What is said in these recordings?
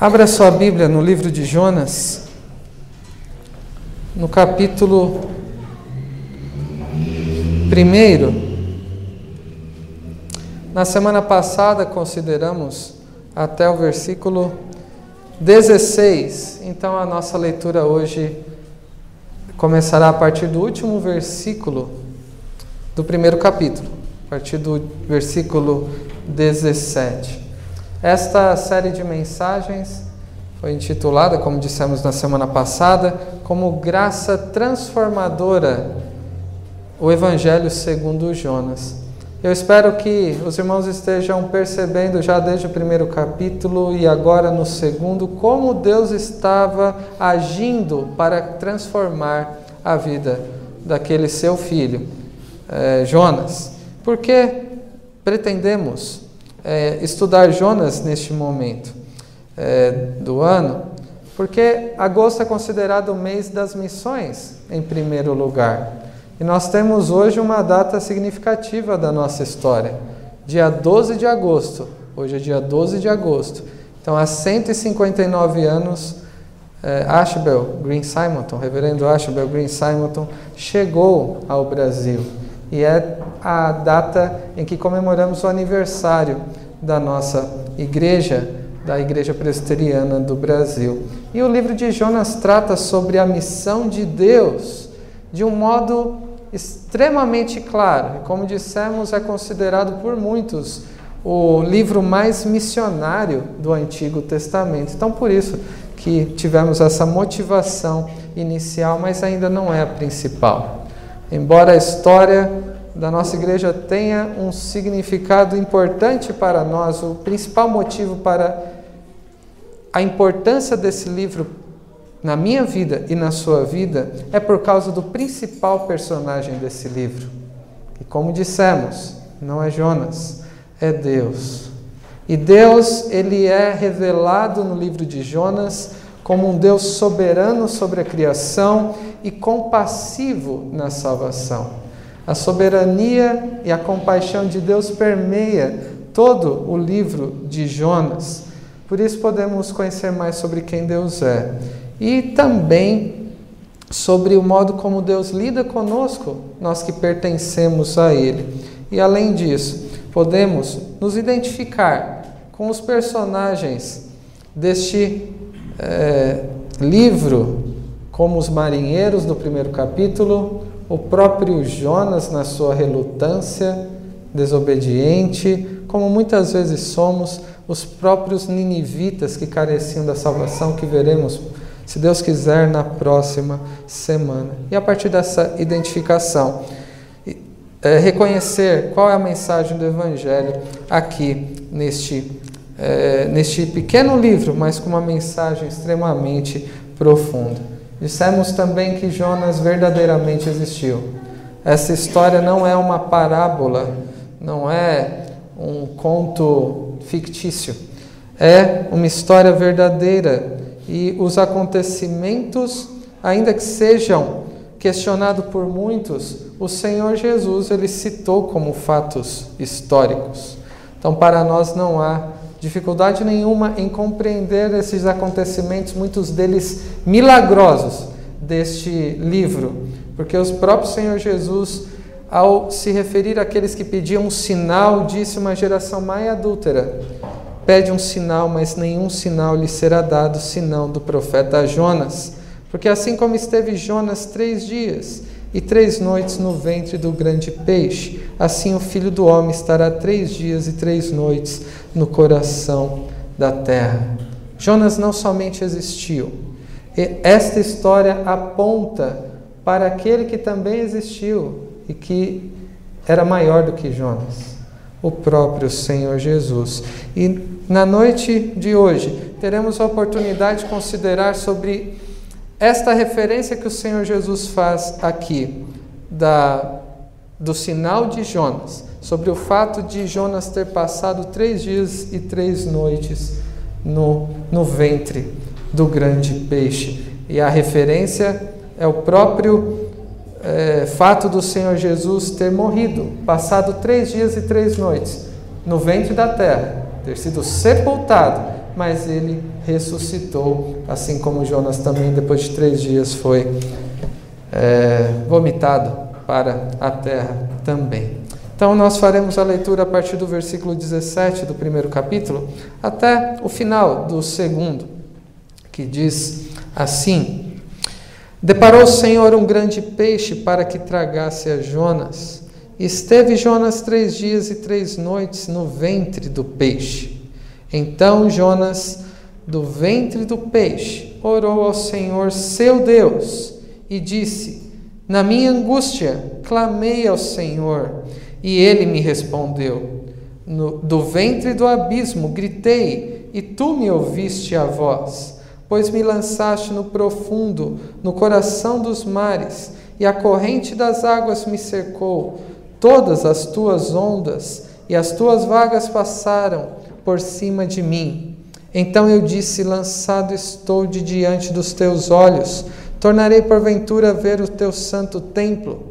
Abra sua Bíblia no livro de Jonas, no capítulo 1. Na semana passada consideramos até o versículo 16, então a nossa leitura hoje começará a partir do último versículo do primeiro capítulo, a partir do versículo 17. Esta série de mensagens foi intitulada, como dissemos na semana passada, como Graça Transformadora, o Evangelho segundo Jonas. Eu espero que os irmãos estejam percebendo já desde o primeiro capítulo e agora no segundo como Deus estava agindo para transformar a vida daquele seu filho, eh, Jonas. Porque pretendemos é, estudar Jonas neste momento é, do ano, porque agosto é considerado o mês das missões, em primeiro lugar. E nós temos hoje uma data significativa da nossa história, dia 12 de agosto. Hoje é dia 12 de agosto. Então, há 159 anos, é, Ashbel Green Simonton, reverendo Ashbel Green Simonton, chegou ao Brasil e é a data em que comemoramos o aniversário da nossa igreja, da Igreja Presbiteriana do Brasil. E o livro de Jonas trata sobre a missão de Deus de um modo extremamente claro. Como dissemos, é considerado por muitos o livro mais missionário do Antigo Testamento. Então, por isso que tivemos essa motivação inicial, mas ainda não é a principal. Embora a história da nossa igreja tenha um significado importante para nós, o principal motivo para a importância desse livro na minha vida e na sua vida é por causa do principal personagem desse livro. E como dissemos, não é Jonas, é Deus. E Deus, ele é revelado no livro de Jonas como um Deus soberano sobre a criação e compassivo na salvação. A soberania e a compaixão de Deus permeia todo o livro de Jonas. Por isso podemos conhecer mais sobre quem Deus é e também sobre o modo como Deus lida conosco, nós que pertencemos a Ele. E além disso, podemos nos identificar com os personagens deste é, livro, como os marinheiros do primeiro capítulo, o próprio Jonas na sua relutância, desobediente, como muitas vezes somos os próprios ninivitas que careciam da salvação que veremos, se Deus quiser, na próxima semana. E a partir dessa identificação, é, reconhecer qual é a mensagem do Evangelho aqui neste é, neste pequeno livro, mas com uma mensagem extremamente profunda. Dissemos também que Jonas verdadeiramente existiu. Essa história não é uma parábola, não é um conto fictício. É uma história verdadeira e os acontecimentos, ainda que sejam questionados por muitos, o Senhor Jesus ele citou como fatos históricos. Então, para nós não há dificuldade nenhuma em compreender esses acontecimentos, muitos deles milagrosos deste livro, porque o próprio Senhor Jesus, ao se referir àqueles que pediam um sinal, disse uma geração mais adúltera: pede um sinal, mas nenhum sinal lhe será dado senão do profeta Jonas. Porque assim como esteve Jonas três dias e três noites no ventre do grande peixe, assim o filho do homem estará três dias e três noites no coração da terra. Jonas não somente existiu, esta história aponta para aquele que também existiu e que era maior do que Jonas, o próprio Senhor Jesus. E na noite de hoje teremos a oportunidade de considerar sobre esta referência que o Senhor Jesus faz aqui da, do sinal de Jonas, sobre o fato de Jonas ter passado três dias e três noites no, no ventre do grande peixe. E a referência é o próprio é, fato do Senhor Jesus ter morrido, passado três dias e três noites no ventre da terra, ter sido sepultado mas ele ressuscitou, assim como Jonas também, depois de três dias, foi é, vomitado para a terra também. Então, nós faremos a leitura a partir do versículo 17 do primeiro capítulo até o final do segundo, que diz assim: Deparou o Senhor um grande peixe para que tragasse a Jonas. Esteve Jonas três dias e três noites no ventre do peixe. Então Jonas, do ventre do peixe, orou ao Senhor seu Deus e disse: Na minha angústia clamei ao Senhor e ele me respondeu. No, do ventre do abismo gritei, e tu me ouviste a voz. Pois me lançaste no profundo, no coração dos mares, e a corrente das águas me cercou. Todas as tuas ondas e as tuas vagas passaram por cima de mim. Então eu disse: Lançado estou de diante dos teus olhos, tornarei porventura ver o teu santo templo.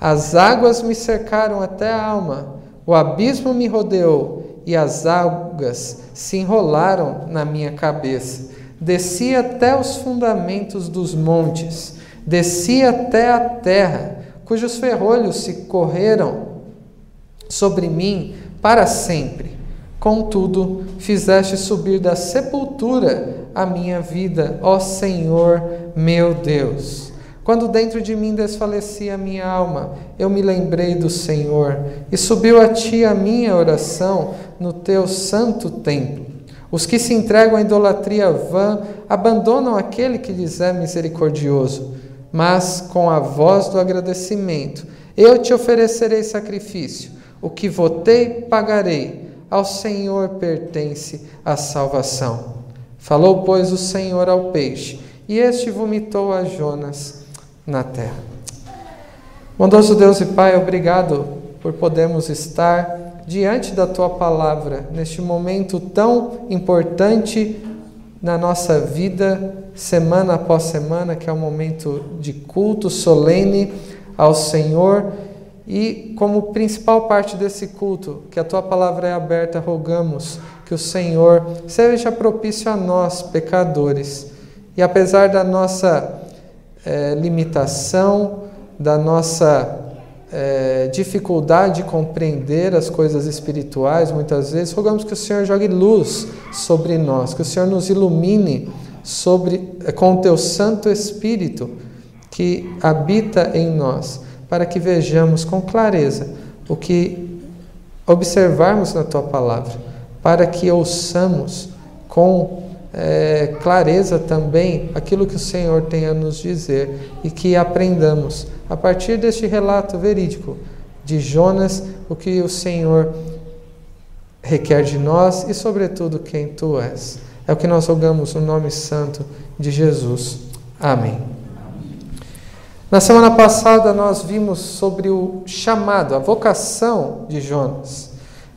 As águas me cercaram até a alma, o abismo me rodeou e as algas se enrolaram na minha cabeça. Desci até os fundamentos dos montes, desci até a terra, cujos ferrolhos se correram sobre mim para sempre. Contudo, fizeste subir da sepultura a minha vida, ó Senhor meu Deus. Quando dentro de mim desfalecia a minha alma, eu me lembrei do Senhor e subiu a ti a minha oração no teu santo templo. Os que se entregam à idolatria vã abandonam aquele que lhes é misericordioso, mas com a voz do agradecimento eu te oferecerei sacrifício. O que votei, pagarei. Ao Senhor pertence a salvação. Falou, pois, o Senhor ao peixe, e este vomitou a Jonas na terra. Bondoso Deus e Pai, obrigado por podermos estar diante da tua palavra neste momento tão importante na nossa vida, semana após semana, que é um momento de culto solene ao Senhor. E como principal parte desse culto, que a tua palavra é aberta, rogamos que o Senhor seja propício a nós, pecadores. E apesar da nossa é, limitação, da nossa é, dificuldade de compreender as coisas espirituais, muitas vezes, rogamos que o Senhor jogue luz sobre nós, que o Senhor nos ilumine sobre, é, com o teu Santo Espírito que habita em nós, para que vejamos com clareza o que observarmos na tua palavra, para que ouçamos com é, clareza também aquilo que o Senhor tem a nos dizer e que aprendamos a partir deste relato verídico de Jonas o que o Senhor requer de nós e, sobretudo, quem tu és. É o que nós rogamos no nome santo de Jesus. Amém. Na semana passada nós vimos sobre o chamado, a vocação de Jonas,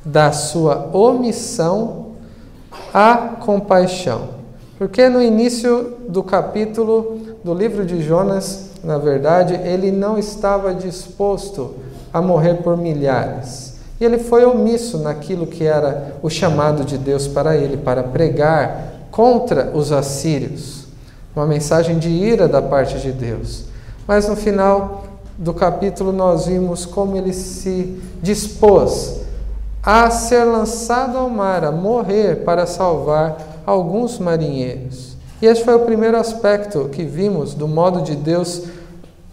da sua omissão a compaixão. Porque no início do capítulo do livro de Jonas, na verdade, ele não estava disposto a morrer por milhares. E ele foi omisso naquilo que era o chamado de Deus para ele, para pregar contra os assírios. Uma mensagem de ira da parte de Deus. Mas no final do capítulo nós vimos como ele se dispôs a ser lançado ao mar, a morrer para salvar alguns marinheiros. E esse foi o primeiro aspecto que vimos do modo de Deus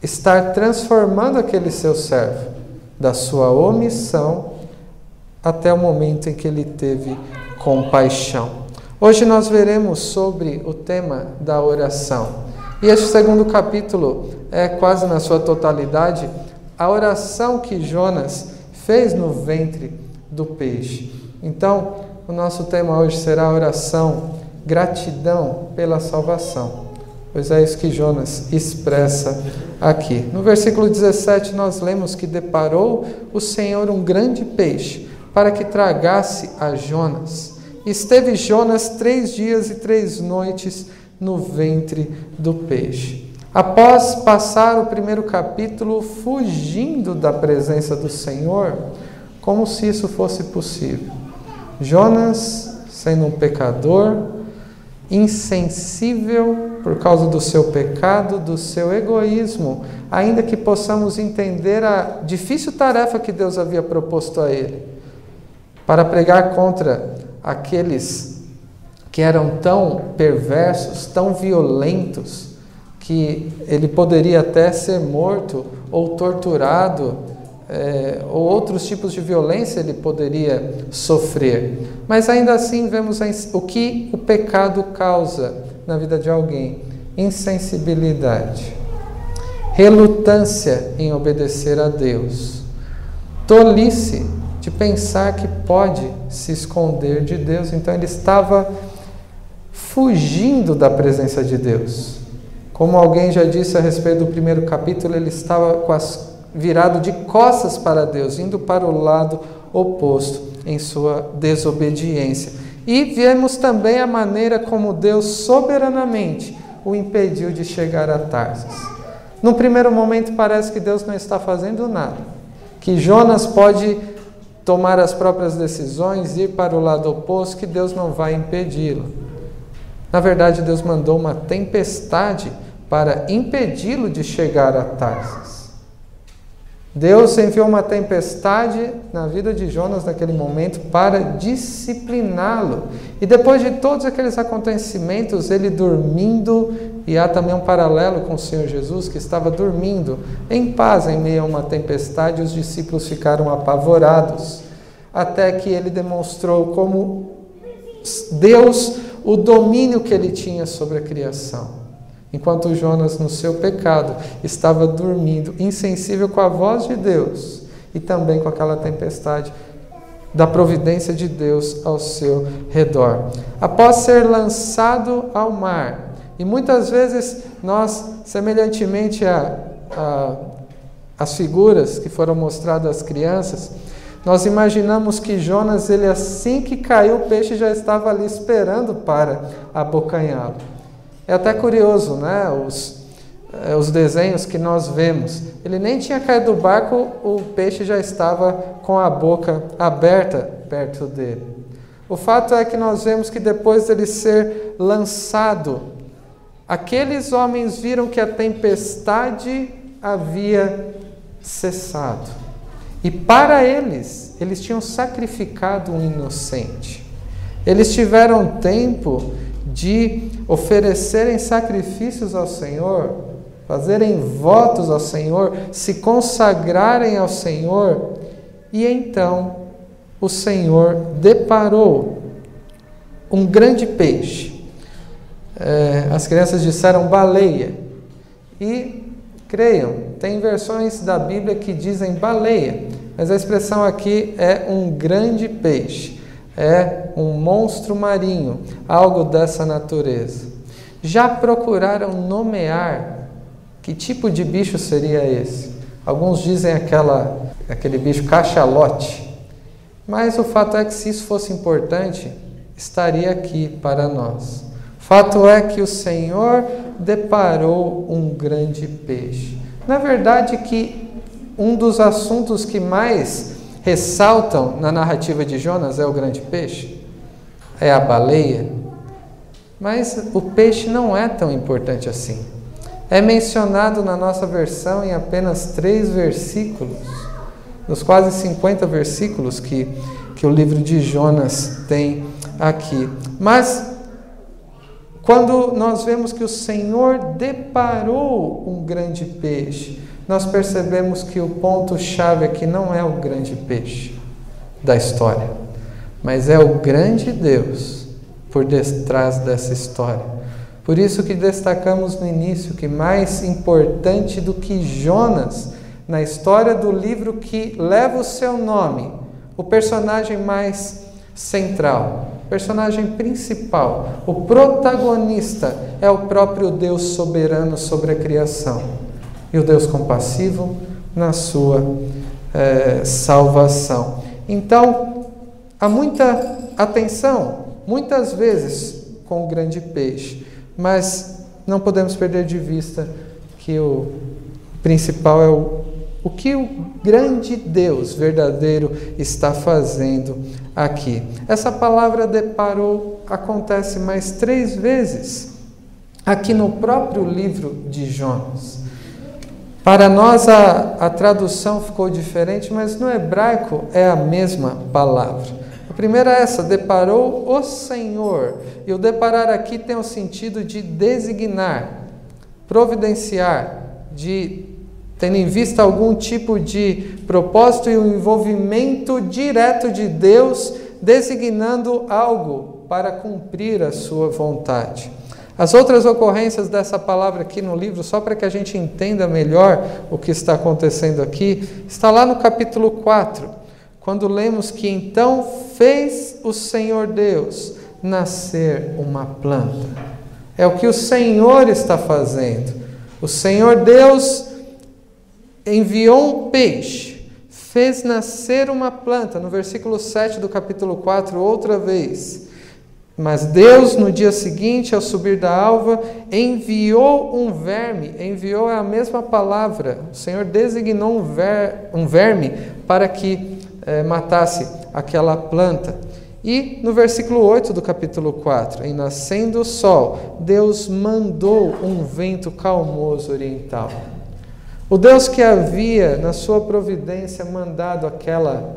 estar transformando aquele seu servo, da sua omissão até o momento em que ele teve compaixão. Hoje nós veremos sobre o tema da oração. E este segundo capítulo é quase na sua totalidade a oração que Jonas fez no ventre do peixe. Então, o nosso tema hoje será a oração, gratidão pela salvação. Pois é isso que Jonas expressa aqui. No versículo 17, nós lemos que deparou o Senhor um grande peixe para que tragasse a Jonas. Esteve Jonas três dias e três noites no ventre do peixe. Após passar o primeiro capítulo fugindo da presença do Senhor, como se isso fosse possível. Jonas sendo um pecador, insensível por causa do seu pecado, do seu egoísmo, ainda que possamos entender a difícil tarefa que Deus havia proposto a ele, para pregar contra aqueles que eram tão perversos, tão violentos, que ele poderia até ser morto ou torturado, é, ou outros tipos de violência ele poderia sofrer. Mas ainda assim vemos o que o pecado causa na vida de alguém: insensibilidade, relutância em obedecer a Deus, tolice de pensar que pode se esconder de Deus. Então ele estava fugindo da presença de Deus. Como alguém já disse a respeito do primeiro capítulo, ele estava as, virado de costas para Deus, indo para o lado oposto em sua desobediência. E vemos também a maneira como Deus soberanamente o impediu de chegar a Tarsis. No primeiro momento parece que Deus não está fazendo nada, que Jonas pode tomar as próprias decisões, ir para o lado oposto, que Deus não vai impedi-lo. Na verdade, Deus mandou uma tempestade para impedi-lo de chegar a Tarsis. Deus enviou uma tempestade na vida de Jonas naquele momento para discipliná-lo. E depois de todos aqueles acontecimentos, ele dormindo, e há também um paralelo com o Senhor Jesus, que estava dormindo em paz em meio a uma tempestade, os discípulos ficaram apavorados, até que ele demonstrou como Deus, o domínio que ele tinha sobre a criação. Enquanto Jonas, no seu pecado, estava dormindo, insensível com a voz de Deus e também com aquela tempestade da providência de Deus ao seu redor. Após ser lançado ao mar, e muitas vezes nós, semelhantemente a, a as figuras que foram mostradas às crianças, nós imaginamos que Jonas, ele assim que caiu, o peixe já estava ali esperando para abocanhá-lo. É até curioso, né? Os, eh, os desenhos que nós vemos. Ele nem tinha caído do barco, o peixe já estava com a boca aberta perto dele. O fato é que nós vemos que depois dele ser lançado, aqueles homens viram que a tempestade havia cessado. E para eles, eles tinham sacrificado um inocente. Eles tiveram tempo de oferecerem sacrifícios ao Senhor, fazerem votos ao Senhor, se consagrarem ao Senhor, e então o Senhor deparou um grande peixe. É, as crianças disseram baleia. E creiam, tem versões da Bíblia que dizem baleia, mas a expressão aqui é um grande peixe é um monstro marinho, algo dessa natureza. Já procuraram nomear que tipo de bicho seria esse? Alguns dizem aquela, aquele bicho cachalote. Mas o fato é que se isso fosse importante, estaria aqui para nós. Fato é que o Senhor deparou um grande peixe. Na verdade que um dos assuntos que mais ressaltam na narrativa de Jonas é o grande peixe, é a baleia, mas o peixe não é tão importante assim. É mencionado na nossa versão em apenas três versículos, dos quase 50 versículos que, que o livro de Jonas tem aqui. Mas quando nós vemos que o Senhor deparou um grande peixe, nós percebemos que o ponto-chave aqui não é o grande peixe da história, mas é o grande Deus por detrás dessa história. Por isso que destacamos no início que mais importante do que Jonas na história do livro que leva o seu nome, o personagem mais central, personagem principal, o protagonista é o próprio Deus soberano sobre a criação e o Deus compassivo na sua é, salvação. Então, há muita atenção, muitas vezes, com o grande peixe, mas não podemos perder de vista que o principal é o o que o grande Deus verdadeiro está fazendo aqui. Essa palavra deparou acontece mais três vezes aqui no próprio livro de Jonas. Para nós a, a tradução ficou diferente, mas no hebraico é a mesma palavra. A primeira é essa: deparou o Senhor. E o deparar aqui tem o sentido de designar, providenciar, de tendo em vista algum tipo de propósito e um envolvimento direto de Deus, designando algo para cumprir a sua vontade. As outras ocorrências dessa palavra aqui no livro, só para que a gente entenda melhor o que está acontecendo aqui, está lá no capítulo 4, quando lemos que então fez o Senhor Deus nascer uma planta. É o que o Senhor está fazendo. O Senhor Deus enviou um peixe, fez nascer uma planta, no versículo 7 do capítulo 4, outra vez. Mas Deus, no dia seguinte, ao subir da alva, enviou um verme. Enviou é a mesma palavra. O Senhor designou um, ver, um verme para que eh, matasse aquela planta. E no versículo 8 do capítulo 4, em nascendo o sol, Deus mandou um vento calmoso oriental. O Deus que havia, na sua providência, mandado aquela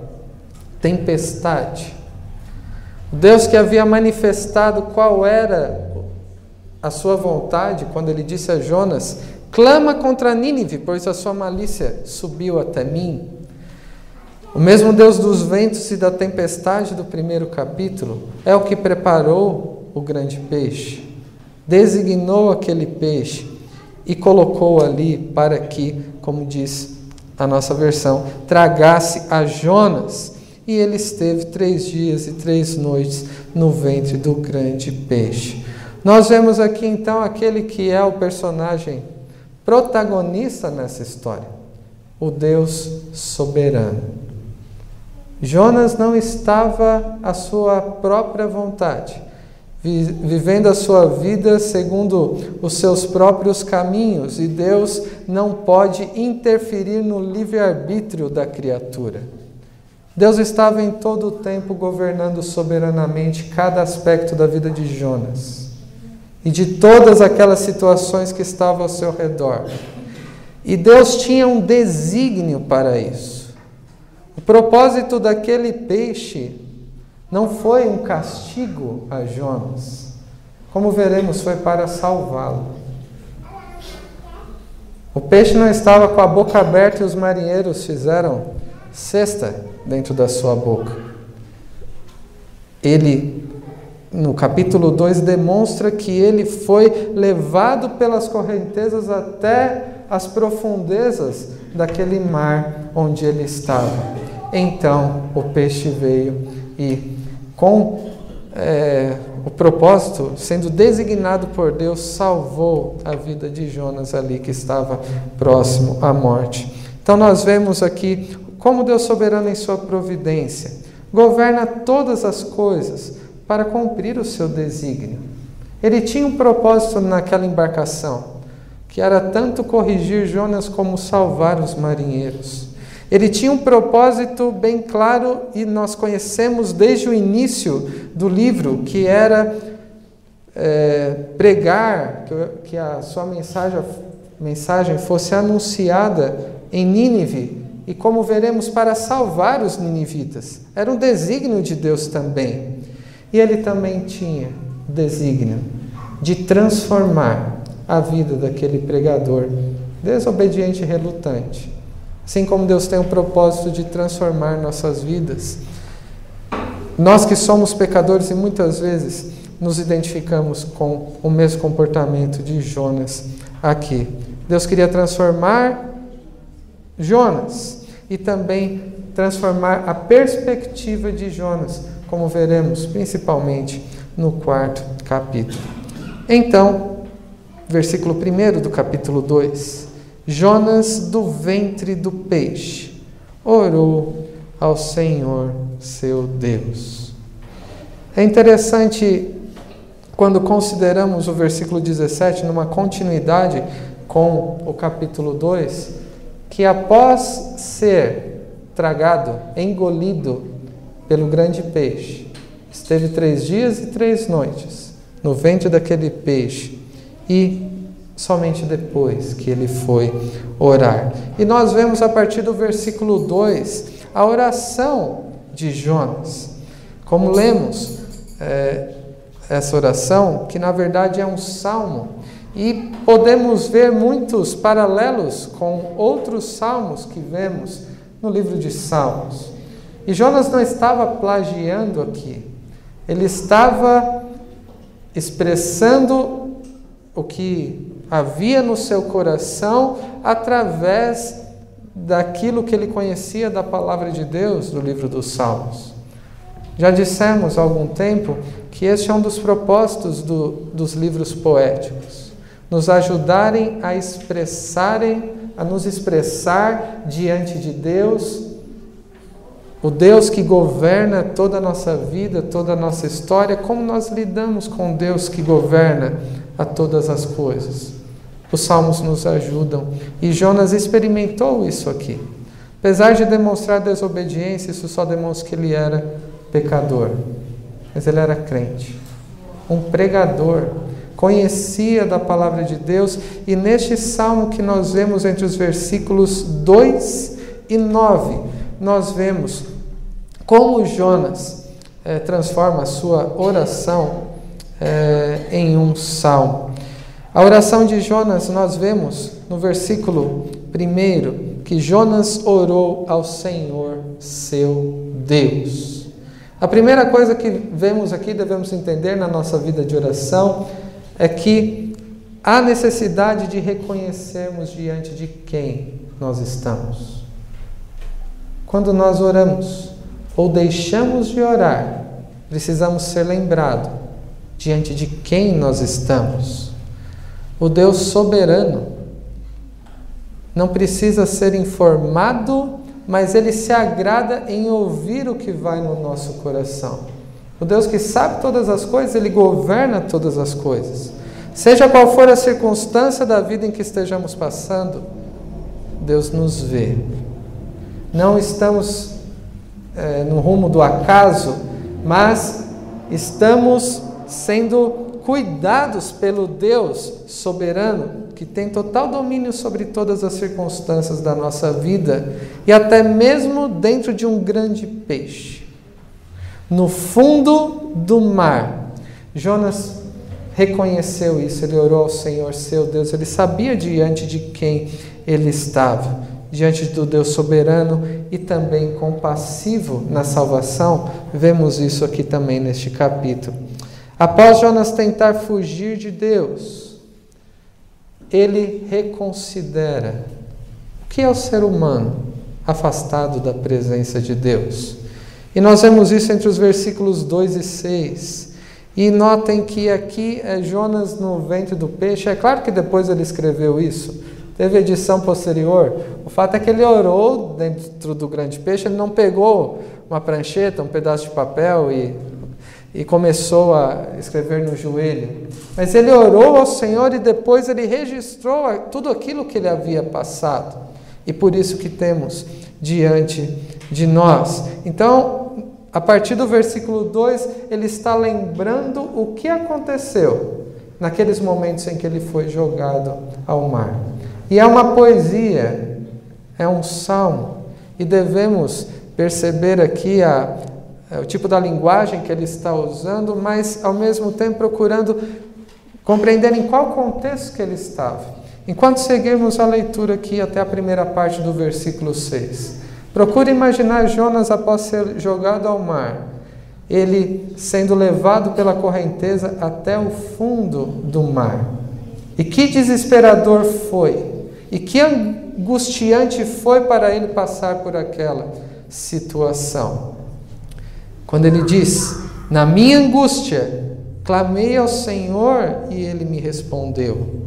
tempestade, Deus que havia manifestado qual era a sua vontade, quando ele disse a Jonas: clama contra Nínive, pois a sua malícia subiu até mim. O mesmo Deus dos ventos e da tempestade do primeiro capítulo é o que preparou o grande peixe, designou aquele peixe e colocou ali para que, como diz a nossa versão, tragasse a Jonas. E ele esteve três dias e três noites no ventre do grande peixe. Nós vemos aqui então aquele que é o personagem protagonista nessa história, o Deus soberano. Jonas não estava à sua própria vontade vivendo a sua vida segundo os seus próprios caminhos, e Deus não pode interferir no livre-arbítrio da criatura. Deus estava em todo o tempo governando soberanamente cada aspecto da vida de Jonas e de todas aquelas situações que estavam ao seu redor. E Deus tinha um desígnio para isso. O propósito daquele peixe não foi um castigo a Jonas. Como veremos, foi para salvá-lo. O peixe não estava com a boca aberta e os marinheiros fizeram cesta dentro da sua boca. Ele, no capítulo 2, demonstra que ele foi levado pelas correntezas até as profundezas daquele mar onde ele estava. Então o peixe veio e com é, o propósito, sendo designado por Deus, salvou a vida de Jonas ali que estava próximo à morte. Então nós vemos aqui como Deus soberano em sua providência governa todas as coisas para cumprir o seu desígnio. Ele tinha um propósito naquela embarcação, que era tanto corrigir Jonas como salvar os marinheiros. Ele tinha um propósito bem claro e nós conhecemos desde o início do livro, que era é, pregar, que, a sua mensagem, mensagem fosse anunciada em Nínive, e como veremos, para salvar os ninivitas. Era um desígnio de Deus também. E ele também tinha desígnio de transformar a vida daquele pregador desobediente e relutante Assim como Deus tem o propósito de transformar nossas vidas. Nós que somos pecadores e muitas vezes nos identificamos com o mesmo comportamento de Jonas aqui. Deus queria transformar Jonas e também transformar a perspectiva de Jonas, como veremos principalmente no quarto capítulo. Então, versículo 1 do capítulo 2. Jonas, do ventre do peixe, orou ao Senhor seu Deus. É interessante quando consideramos o versículo 17 numa continuidade com o capítulo 2, que após ser tragado, engolido pelo grande peixe, esteve três dias e três noites no ventre daquele peixe e somente depois que ele foi orar. E nós vemos a partir do versículo 2 a oração de Jonas. Como lemos é, essa oração, que na verdade é um salmo, e podemos ver muitos paralelos com outros salmos que vemos no livro de Salmos. E Jonas não estava plagiando aqui, ele estava expressando o que havia no seu coração através daquilo que ele conhecia da palavra de Deus do livro dos Salmos. Já dissemos há algum tempo que este é um dos propósitos do, dos livros poéticos, nos ajudarem a expressarem, a nos expressar diante de Deus, o Deus que governa toda a nossa vida, toda a nossa história, como nós lidamos com Deus que governa a todas as coisas. Os salmos nos ajudam. E Jonas experimentou isso aqui. Apesar de demonstrar desobediência, isso só demonstra que ele era pecador. Mas ele era crente, um pregador, conhecia da palavra de Deus. E neste salmo que nós vemos entre os versículos 2 e 9, nós vemos como Jonas é, transforma a sua oração é, em um salmo. A oração de Jonas, nós vemos no versículo 1 que Jonas orou ao Senhor seu Deus. A primeira coisa que vemos aqui, devemos entender na nossa vida de oração, é que há necessidade de reconhecermos diante de quem nós estamos. Quando nós oramos ou deixamos de orar, precisamos ser lembrados diante de quem nós estamos o Deus soberano. Não precisa ser informado, mas ele se agrada em ouvir o que vai no nosso coração. O Deus que sabe todas as coisas, ele governa todas as coisas. Seja qual for a circunstância da vida em que estejamos passando, Deus nos vê. Não estamos é, no rumo do acaso, mas estamos sendo cuidados pelo Deus soberano, que tem total domínio sobre todas as circunstâncias da nossa vida e até mesmo dentro de um grande peixe. No fundo do mar, Jonas reconheceu isso, ele orou ao Senhor seu Deus, ele sabia diante de quem ele estava, diante do Deus soberano e também compassivo na salvação. Vemos isso aqui também neste capítulo. Após Jonas tentar fugir de Deus, ele reconsidera o que é o ser humano afastado da presença de Deus. E nós vemos isso entre os versículos 2 e 6. E notem que aqui é Jonas no ventre do peixe. É claro que depois ele escreveu isso. Teve edição posterior. O fato é que ele orou dentro do grande peixe, ele não pegou uma prancheta, um pedaço de papel e e começou a escrever no joelho. Mas ele orou ao Senhor e depois ele registrou tudo aquilo que ele havia passado. E por isso que temos diante de nós. Então, a partir do versículo 2, ele está lembrando o que aconteceu naqueles momentos em que ele foi jogado ao mar. E é uma poesia, é um salmo, e devemos perceber aqui a, é, o tipo da linguagem que ele está usando, mas ao mesmo tempo procurando compreender em qual contexto que ele estava. Enquanto seguirmos a leitura aqui até a primeira parte do versículo 6, procure imaginar Jonas após ser jogado ao mar, ele sendo levado pela correnteza até o fundo do mar. E que desesperador foi, e que angustiante foi para ele passar por aquela situação. Quando ele diz: Na minha angústia, clamei ao Senhor e ele me respondeu.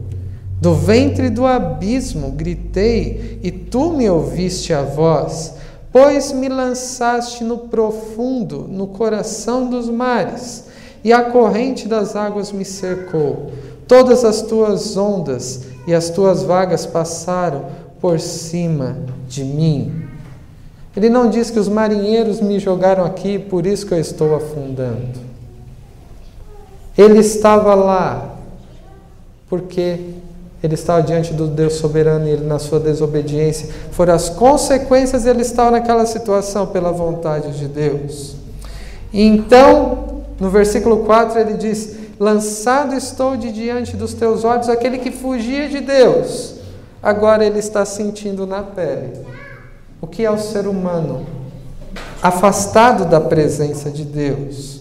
Do ventre do abismo gritei e tu me ouviste a voz, pois me lançaste no profundo, no coração dos mares, e a corrente das águas me cercou. Todas as tuas ondas e as tuas vagas passaram, por cima de mim. Ele não diz que os marinheiros me jogaram aqui, por isso que eu estou afundando. Ele estava lá porque ele estava diante do Deus soberano e ele, na sua desobediência, foram as consequências, ele estava naquela situação pela vontade de Deus. Então, no versículo 4, ele diz: Lançado estou de diante dos teus olhos aquele que fugia de Deus, agora ele está sentindo na pele. O que é o ser humano? Afastado da presença de Deus.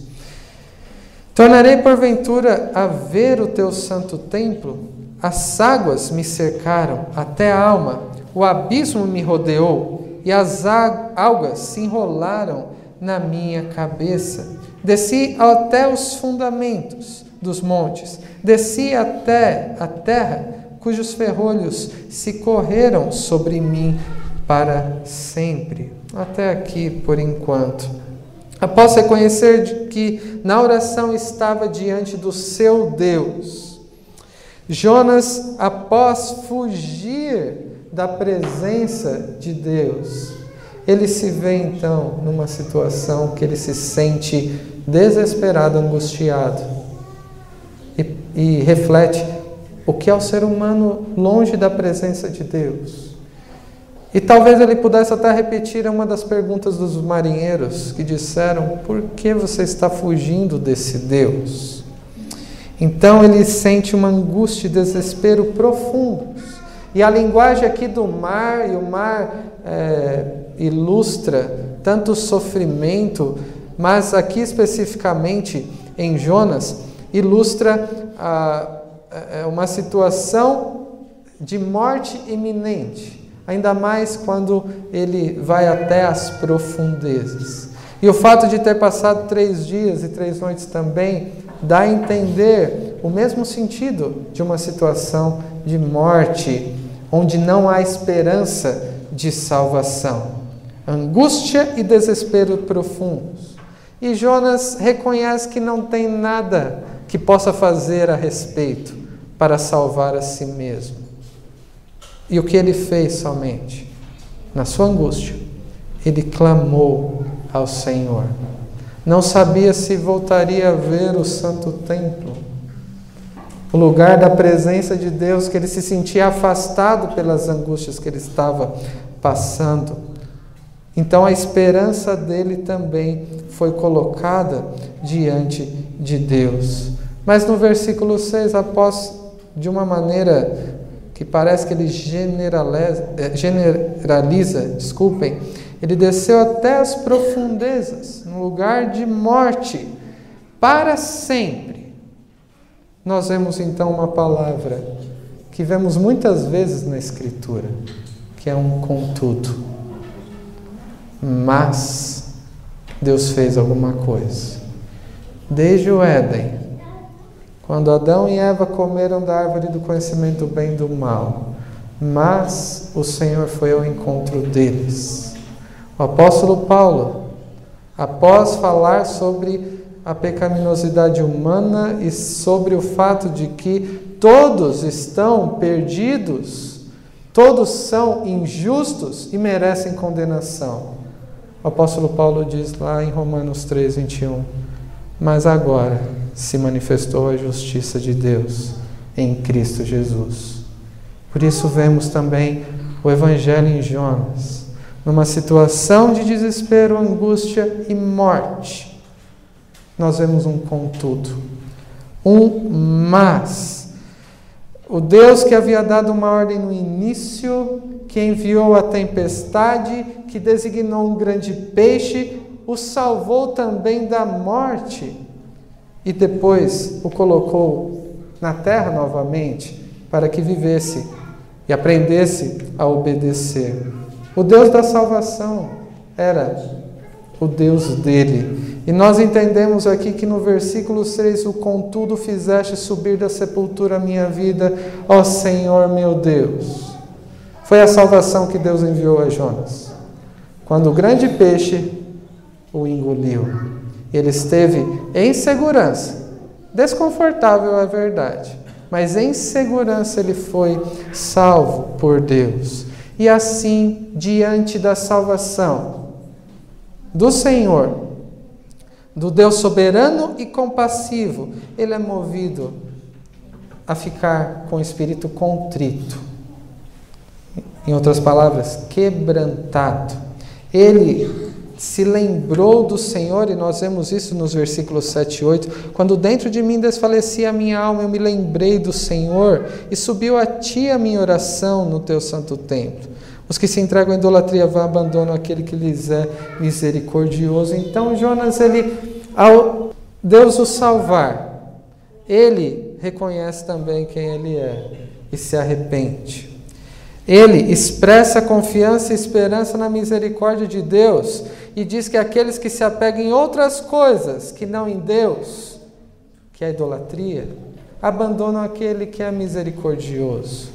Tornarei porventura a ver o teu santo templo? As águas me cercaram até a alma, o abismo me rodeou e as algas se enrolaram na minha cabeça. Desci até os fundamentos dos montes, desci até a terra, cujos ferrolhos se correram sobre mim para sempre. Até aqui por enquanto. Após reconhecer que na oração estava diante do seu Deus, Jonas, após fugir da presença de Deus, ele se vê então numa situação que ele se sente desesperado, angustiado e, e reflete o que é o ser humano longe da presença de Deus. E talvez ele pudesse até repetir uma das perguntas dos marinheiros que disseram: Por que você está fugindo desse Deus? Então ele sente uma angústia e desespero profundos. E a linguagem aqui do mar, e o mar é, ilustra tanto sofrimento, mas aqui especificamente em Jonas, ilustra a, é, uma situação de morte iminente, ainda mais quando ele vai até as profundezas. E o fato de ter passado três dias e três noites também dá a entender o mesmo sentido de uma situação de morte, onde não há esperança de salvação. Angústia e desespero profundos. E Jonas reconhece que não tem nada que possa fazer a respeito para salvar a si mesmo. E o que ele fez somente? Na sua angústia, ele clamou ao Senhor. Não sabia se voltaria a ver o Santo Templo, o lugar da presença de Deus, que ele se sentia afastado pelas angústias que ele estava passando. Então a esperança dele também foi colocada diante de Deus. Mas no versículo 6, após de uma maneira que parece que ele generaliza, eh, generaliza desculpem, ele desceu até as profundezas, no lugar de morte, para sempre. Nós vemos então uma palavra que vemos muitas vezes na Escritura, que é um contudo. Mas Deus fez alguma coisa. Desde o Éden, quando Adão e Eva comeram da árvore do conhecimento do bem e do mal, mas o Senhor foi ao encontro deles o apóstolo Paulo, após falar sobre a pecaminosidade humana e sobre o fato de que todos estão perdidos, todos são injustos e merecem condenação. O apóstolo Paulo diz lá em Romanos 3, 21, mas agora se manifestou a justiça de Deus em Cristo Jesus. Por isso vemos também o Evangelho em Jonas numa situação de desespero, angústia e morte, nós vemos um contudo, um mas. O Deus que havia dado uma ordem no início, que enviou a tempestade, que designou um grande peixe, o salvou também da morte e depois o colocou na terra novamente para que vivesse e aprendesse a obedecer. O Deus da salvação era o Deus dele. E nós entendemos aqui que no versículo 6, o contudo fizeste subir da sepultura a minha vida, ó Senhor meu Deus. Foi a salvação que Deus enviou a Jonas. Quando o grande peixe o engoliu, ele esteve em segurança, desconfortável é verdade, mas em segurança ele foi salvo por Deus. E assim, diante da salvação do Senhor, do Deus soberano e compassivo, ele é movido a ficar com o espírito contrito. Em outras palavras, quebrantado. Ele se lembrou do Senhor, e nós vemos isso nos versículos 7 e 8. Quando dentro de mim desfalecia a minha alma, eu me lembrei do Senhor, e subiu a ti a minha oração no teu santo templo. Os que se entregam à idolatria vão abandonam aquele que lhes é misericordioso. Então Jonas, ele, ao Deus o salvar, ele reconhece também quem ele é e se arrepende. Ele expressa confiança e esperança na misericórdia de Deus e diz que aqueles que se apegam em outras coisas que não em Deus, que é a idolatria, abandonam aquele que é misericordioso.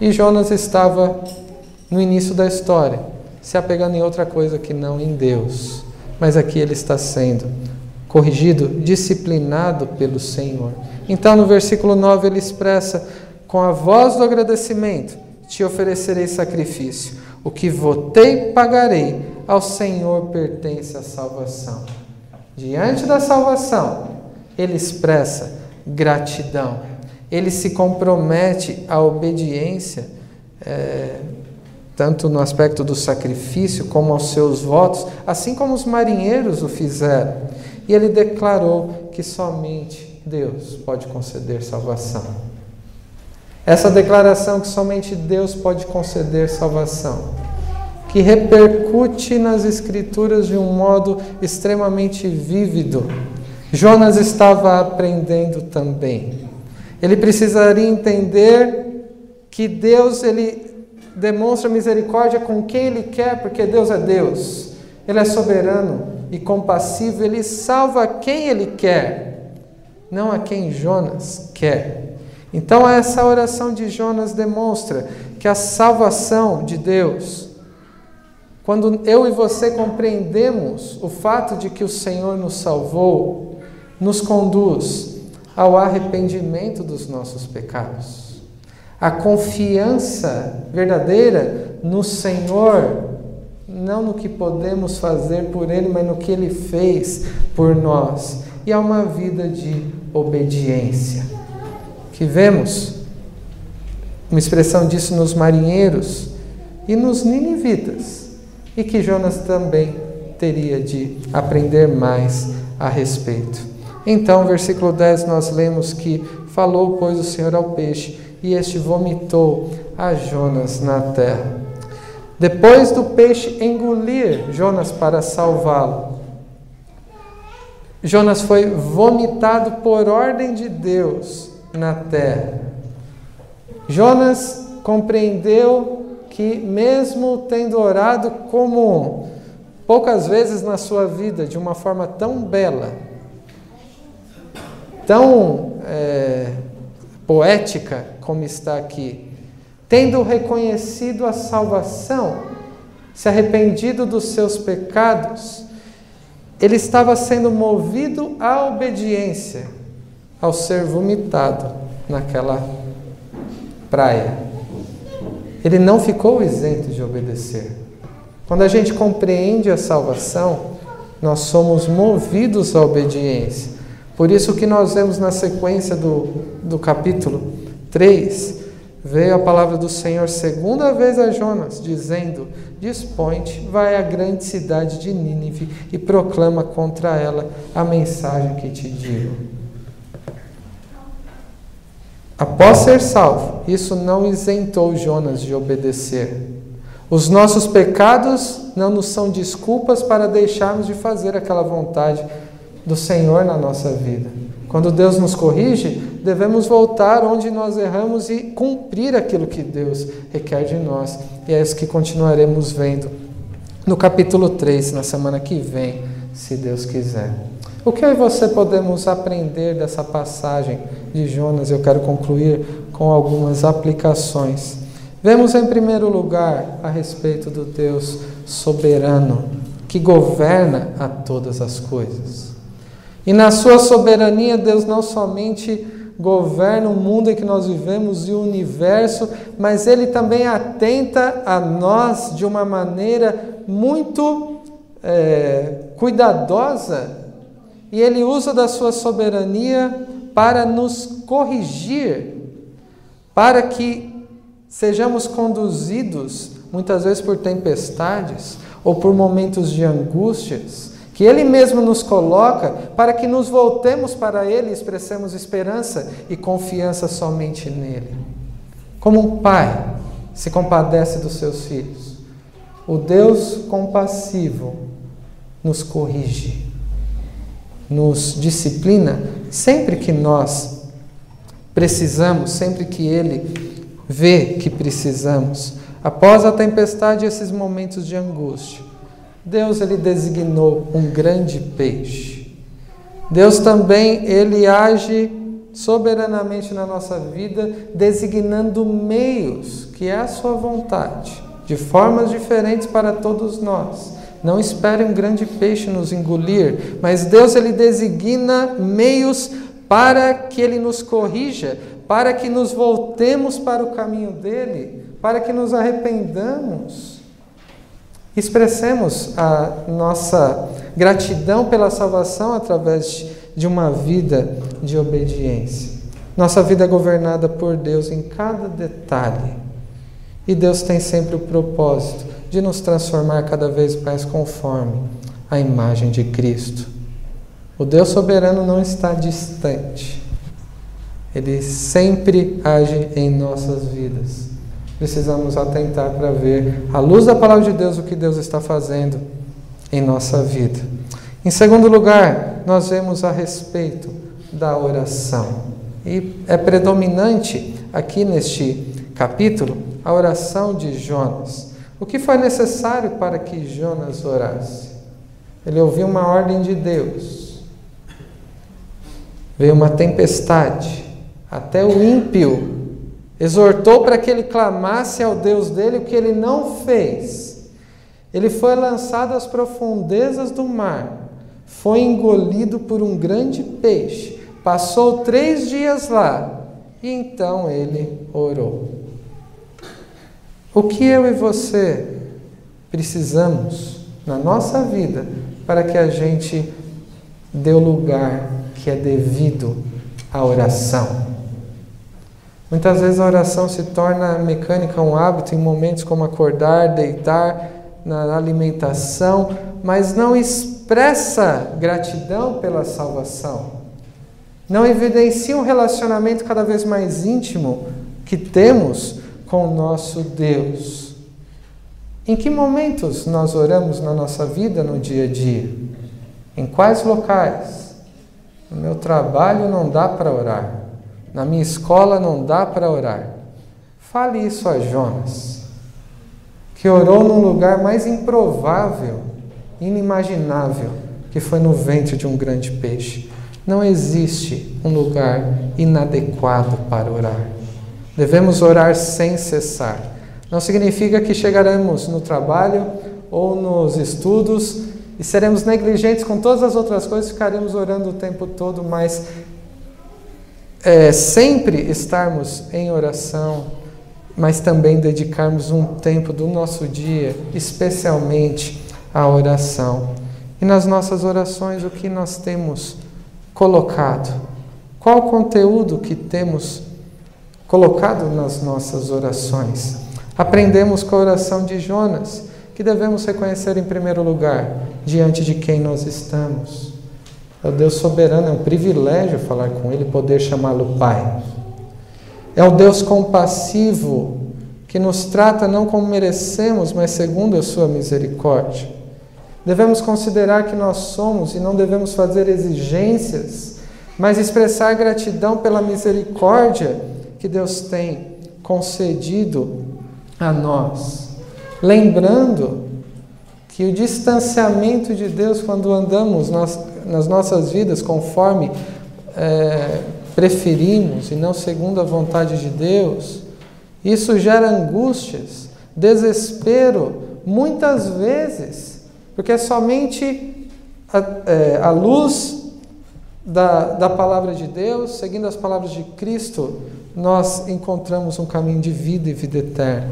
E Jonas estava no início da história, se apegando em outra coisa que não em Deus. Mas aqui ele está sendo corrigido, disciplinado pelo Senhor. Então, no versículo 9, ele expressa: com a voz do agradecimento, te oferecerei sacrifício. O que votei, pagarei. Ao Senhor pertence a salvação. Diante da salvação, ele expressa gratidão. Ele se compromete à obediência. É, tanto no aspecto do sacrifício como aos seus votos, assim como os marinheiros o fizeram. E ele declarou que somente Deus pode conceder salvação. Essa declaração que somente Deus pode conceder salvação, que repercute nas Escrituras de um modo extremamente vívido. Jonas estava aprendendo também. Ele precisaria entender que Deus ele demonstra misericórdia com quem Ele quer, porque Deus é Deus. Ele é soberano e compassivo, Ele salva quem Ele quer, não a quem Jonas quer. Então, essa oração de Jonas demonstra que a salvação de Deus, quando eu e você compreendemos o fato de que o Senhor nos salvou, nos conduz ao arrependimento dos nossos pecados a confiança verdadeira no Senhor, não no que podemos fazer por Ele, mas no que Ele fez por nós. E há uma vida de obediência. Que vemos uma expressão disso nos marinheiros e nos ninivitas, e que Jonas também teria de aprender mais a respeito. Então, versículo 10, nós lemos que falou, pois, o Senhor ao peixe, e este vomitou a Jonas na terra. Depois do peixe engolir Jonas para salvá-lo, Jonas foi vomitado por ordem de Deus na terra. Jonas compreendeu que, mesmo tendo orado como poucas vezes na sua vida, de uma forma tão bela, tão é, poética como está aqui. Tendo reconhecido a salvação, se arrependido dos seus pecados, ele estava sendo movido à obediência ao ser vomitado naquela praia. Ele não ficou isento de obedecer. Quando a gente compreende a salvação, nós somos movidos à obediência. Por isso que nós vemos na sequência do, do capítulo 3, veio a palavra do Senhor segunda vez a Jonas, dizendo: Dispõe-te, vai à grande cidade de Nínive e proclama contra ela a mensagem que te digo. Após ser salvo, isso não isentou Jonas de obedecer. Os nossos pecados não nos são desculpas para deixarmos de fazer aquela vontade do Senhor na nossa vida. Quando Deus nos corrige, devemos voltar onde nós erramos e cumprir aquilo que Deus requer de nós. E é isso que continuaremos vendo no capítulo 3, na semana que vem, se Deus quiser. O que e você podemos aprender dessa passagem de Jonas? Eu quero concluir com algumas aplicações. Vemos em primeiro lugar a respeito do Deus soberano que governa a todas as coisas. E na sua soberania, Deus não somente governa o mundo em que nós vivemos e o universo, mas Ele também atenta a nós de uma maneira muito é, cuidadosa e Ele usa da sua soberania para nos corrigir, para que sejamos conduzidos muitas vezes por tempestades ou por momentos de angústias, que Ele mesmo nos coloca para que nos voltemos para Ele e expressemos esperança e confiança somente nele. Como um pai se compadece dos seus filhos, o Deus compassivo nos corrige, nos disciplina sempre que nós precisamos, sempre que Ele vê que precisamos. Após a tempestade e esses momentos de angústia, Deus ele designou um grande peixe. Deus também ele age soberanamente na nossa vida, designando meios, que é a sua vontade, de formas diferentes para todos nós. Não espere um grande peixe nos engolir, mas Deus ele designa meios para que ele nos corrija, para que nos voltemos para o caminho dele para que nos arrependamos, expressemos a nossa gratidão pela salvação através de uma vida de obediência. Nossa vida é governada por Deus em cada detalhe. E Deus tem sempre o propósito de nos transformar cada vez mais conforme a imagem de Cristo. O Deus soberano não está distante. Ele sempre age em nossas vidas precisamos atentar para ver, à luz da palavra de Deus, o que Deus está fazendo em nossa vida. Em segundo lugar, nós vemos a respeito da oração. E é predominante aqui neste capítulo a oração de Jonas. O que foi necessário para que Jonas orasse? Ele ouviu uma ordem de Deus. Veio uma tempestade. Até o ímpio exortou para que ele clamasse ao Deus dele, o que ele não fez. Ele foi lançado às profundezas do mar, foi engolido por um grande peixe, passou três dias lá e então ele orou. O que eu e você precisamos na nossa vida para que a gente dê o lugar que é devido à oração? Muitas vezes a oração se torna mecânica, um hábito em momentos como acordar, deitar, na alimentação, mas não expressa gratidão pela salvação. Não evidencia um relacionamento cada vez mais íntimo que temos com o nosso Deus. Em que momentos nós oramos na nossa vida no dia a dia? Em quais locais? No meu trabalho não dá para orar. Na minha escola não dá para orar. Fale isso a Jonas, que orou num lugar mais improvável, inimaginável, que foi no ventre de um grande peixe. Não existe um lugar inadequado para orar. Devemos orar sem cessar. Não significa que chegaremos no trabalho ou nos estudos e seremos negligentes com todas as outras coisas, ficaremos orando o tempo todo, mas é, sempre estarmos em oração, mas também dedicarmos um tempo do nosso dia, especialmente à oração. E nas nossas orações, o que nós temos colocado? Qual o conteúdo que temos colocado nas nossas orações? Aprendemos com a oração de Jonas, que devemos reconhecer em primeiro lugar diante de quem nós estamos. É o Deus soberano, é um privilégio falar com Ele, poder chamá-lo Pai. É o Deus compassivo, que nos trata não como merecemos, mas segundo a Sua misericórdia. Devemos considerar que nós somos e não devemos fazer exigências, mas expressar gratidão pela misericórdia que Deus tem concedido a nós. Lembrando que o distanciamento de Deus, quando andamos nas nossas vidas conforme é, preferimos e não segundo a vontade de Deus, isso gera angústias, desespero, muitas vezes, porque é somente a, é, a luz da, da palavra de Deus, seguindo as palavras de Cristo, nós encontramos um caminho de vida e vida eterna.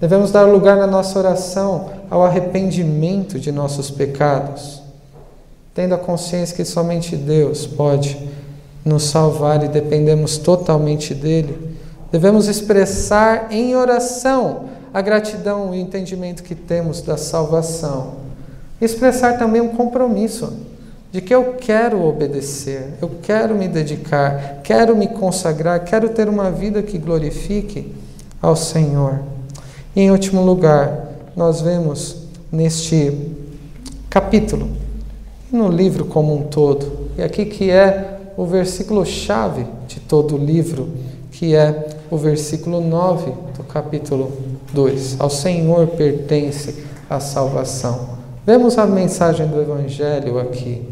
Devemos dar lugar na nossa oração ao arrependimento de nossos pecados, tendo a consciência que somente Deus pode nos salvar e dependemos totalmente dele. Devemos expressar em oração a gratidão e o entendimento que temos da salvação. Expressar também um compromisso de que eu quero obedecer, eu quero me dedicar, quero me consagrar, quero ter uma vida que glorifique ao Senhor. E em último lugar, nós vemos neste capítulo, no livro como um todo, e aqui que é o versículo chave de todo o livro, que é o versículo 9 do capítulo 2. Ao Senhor pertence a salvação. Vemos a mensagem do evangelho aqui.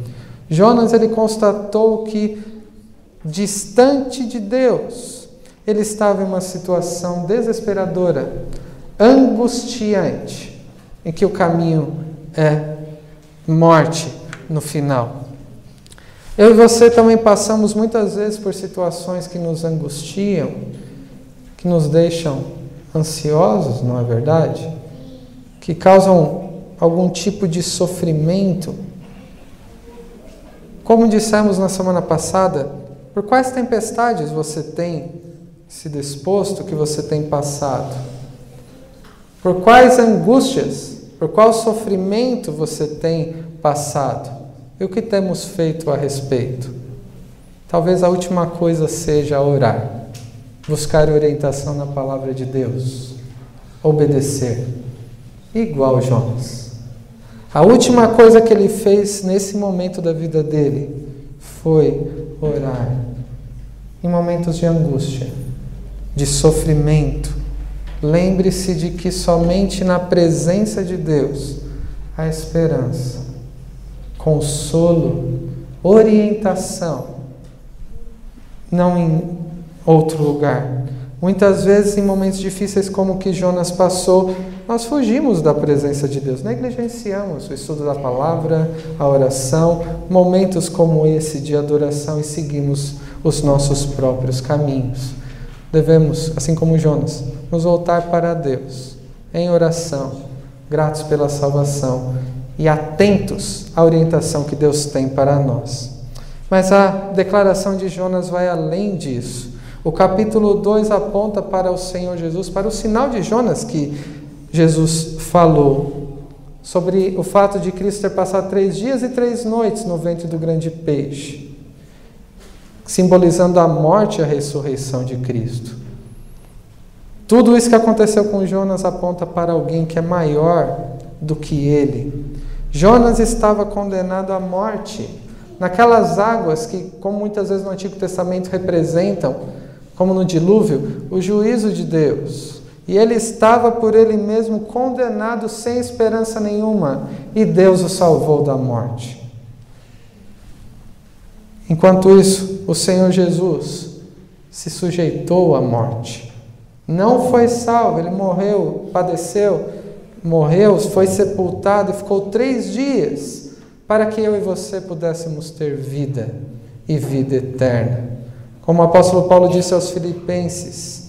Jonas ele constatou que distante de Deus, ele estava em uma situação desesperadora, angustiante, em que o caminho é morte no final. Eu e você também passamos muitas vezes por situações que nos angustiam, que nos deixam ansiosos, não é verdade? Que causam algum tipo de sofrimento como dissemos na semana passada, por quais tempestades você tem se disposto, que você tem passado? Por quais angústias, por qual sofrimento você tem passado? E o que temos feito a respeito? Talvez a última coisa seja orar, buscar orientação na palavra de Deus, obedecer, igual Jonas. A última coisa que ele fez nesse momento da vida dele foi orar. Em momentos de angústia, de sofrimento, lembre-se de que somente na presença de Deus há esperança, consolo, orientação, não em outro lugar. Muitas vezes, em momentos difíceis como o que Jonas passou, nós fugimos da presença de Deus, negligenciamos o estudo da palavra, a oração, momentos como esse de adoração e seguimos os nossos próprios caminhos. Devemos, assim como Jonas, nos voltar para Deus em oração, gratos pela salvação e atentos à orientação que Deus tem para nós. Mas a declaração de Jonas vai além disso. O capítulo 2 aponta para o Senhor Jesus, para o sinal de Jonas que Jesus falou sobre o fato de Cristo ter passado três dias e três noites no ventre do grande peixe, simbolizando a morte e a ressurreição de Cristo. Tudo isso que aconteceu com Jonas aponta para alguém que é maior do que ele. Jonas estava condenado à morte naquelas águas que, como muitas vezes no Antigo Testamento representam, como no dilúvio, o juízo de Deus. E ele estava por ele mesmo condenado sem esperança nenhuma, e Deus o salvou da morte. Enquanto isso, o Senhor Jesus se sujeitou à morte. Não foi salvo, ele morreu, padeceu, morreu, foi sepultado e ficou três dias para que eu e você pudéssemos ter vida e vida eterna. Como o apóstolo Paulo disse aos Filipenses,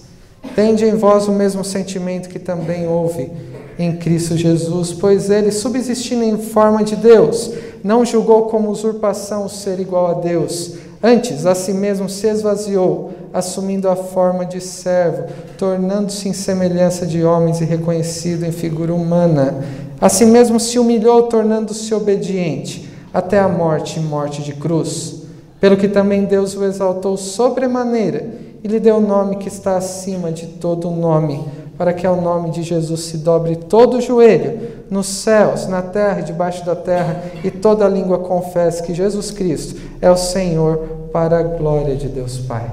Tende em vós o mesmo sentimento que também houve em Cristo Jesus, pois ele, subsistindo em forma de Deus, não julgou como usurpação o ser igual a Deus. Antes, a si mesmo se esvaziou, assumindo a forma de servo, tornando-se em semelhança de homens e reconhecido em figura humana. A si mesmo se humilhou, tornando-se obediente, até a morte e morte de cruz. Pelo que também Deus o exaltou sobremaneira e lhe deu o nome que está acima de todo nome, para que ao nome de Jesus se dobre todo o joelho, nos céus, na terra e debaixo da terra, e toda língua confesse que Jesus Cristo é o Senhor, para a glória de Deus Pai.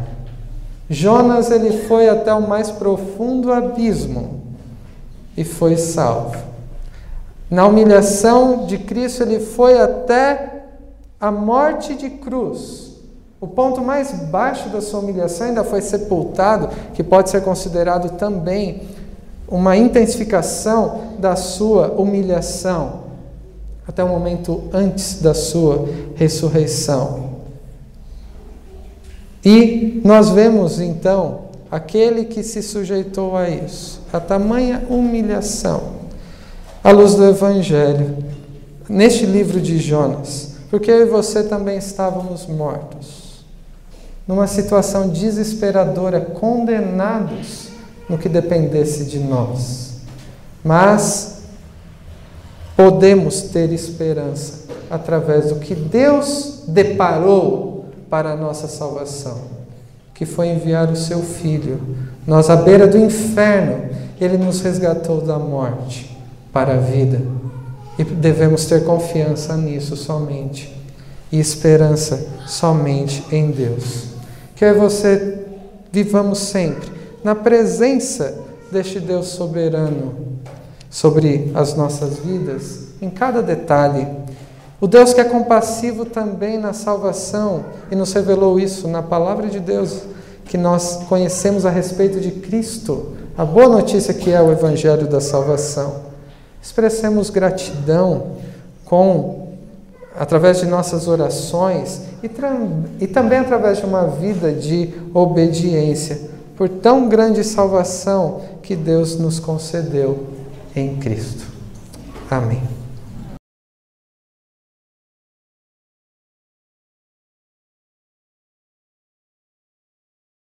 Jonas ele foi até o mais profundo abismo e foi salvo. Na humilhação de Cristo ele foi até a morte de cruz o ponto mais baixo da sua humilhação ainda foi sepultado, que pode ser considerado também uma intensificação da sua humilhação, até o momento antes da sua ressurreição. E nós vemos então aquele que se sujeitou a isso, a tamanha humilhação, à luz do Evangelho, neste livro de Jonas, porque eu e você também estávamos mortos, numa situação desesperadora, condenados no que dependesse de nós. Mas podemos ter esperança através do que Deus deparou para a nossa salvação, que foi enviar o seu Filho. Nós, à beira do inferno, ele nos resgatou da morte para a vida. E devemos ter confiança nisso somente. E esperança somente em Deus. Que você vivamos sempre na presença deste Deus soberano sobre as nossas vidas, em cada detalhe. O Deus que é compassivo também na salvação e nos revelou isso na palavra de Deus que nós conhecemos a respeito de Cristo, a boa notícia que é o Evangelho da salvação. Expressemos gratidão com através de nossas orações e, e também através de uma vida de obediência por tão grande salvação que Deus nos concedeu em Cristo. Amém.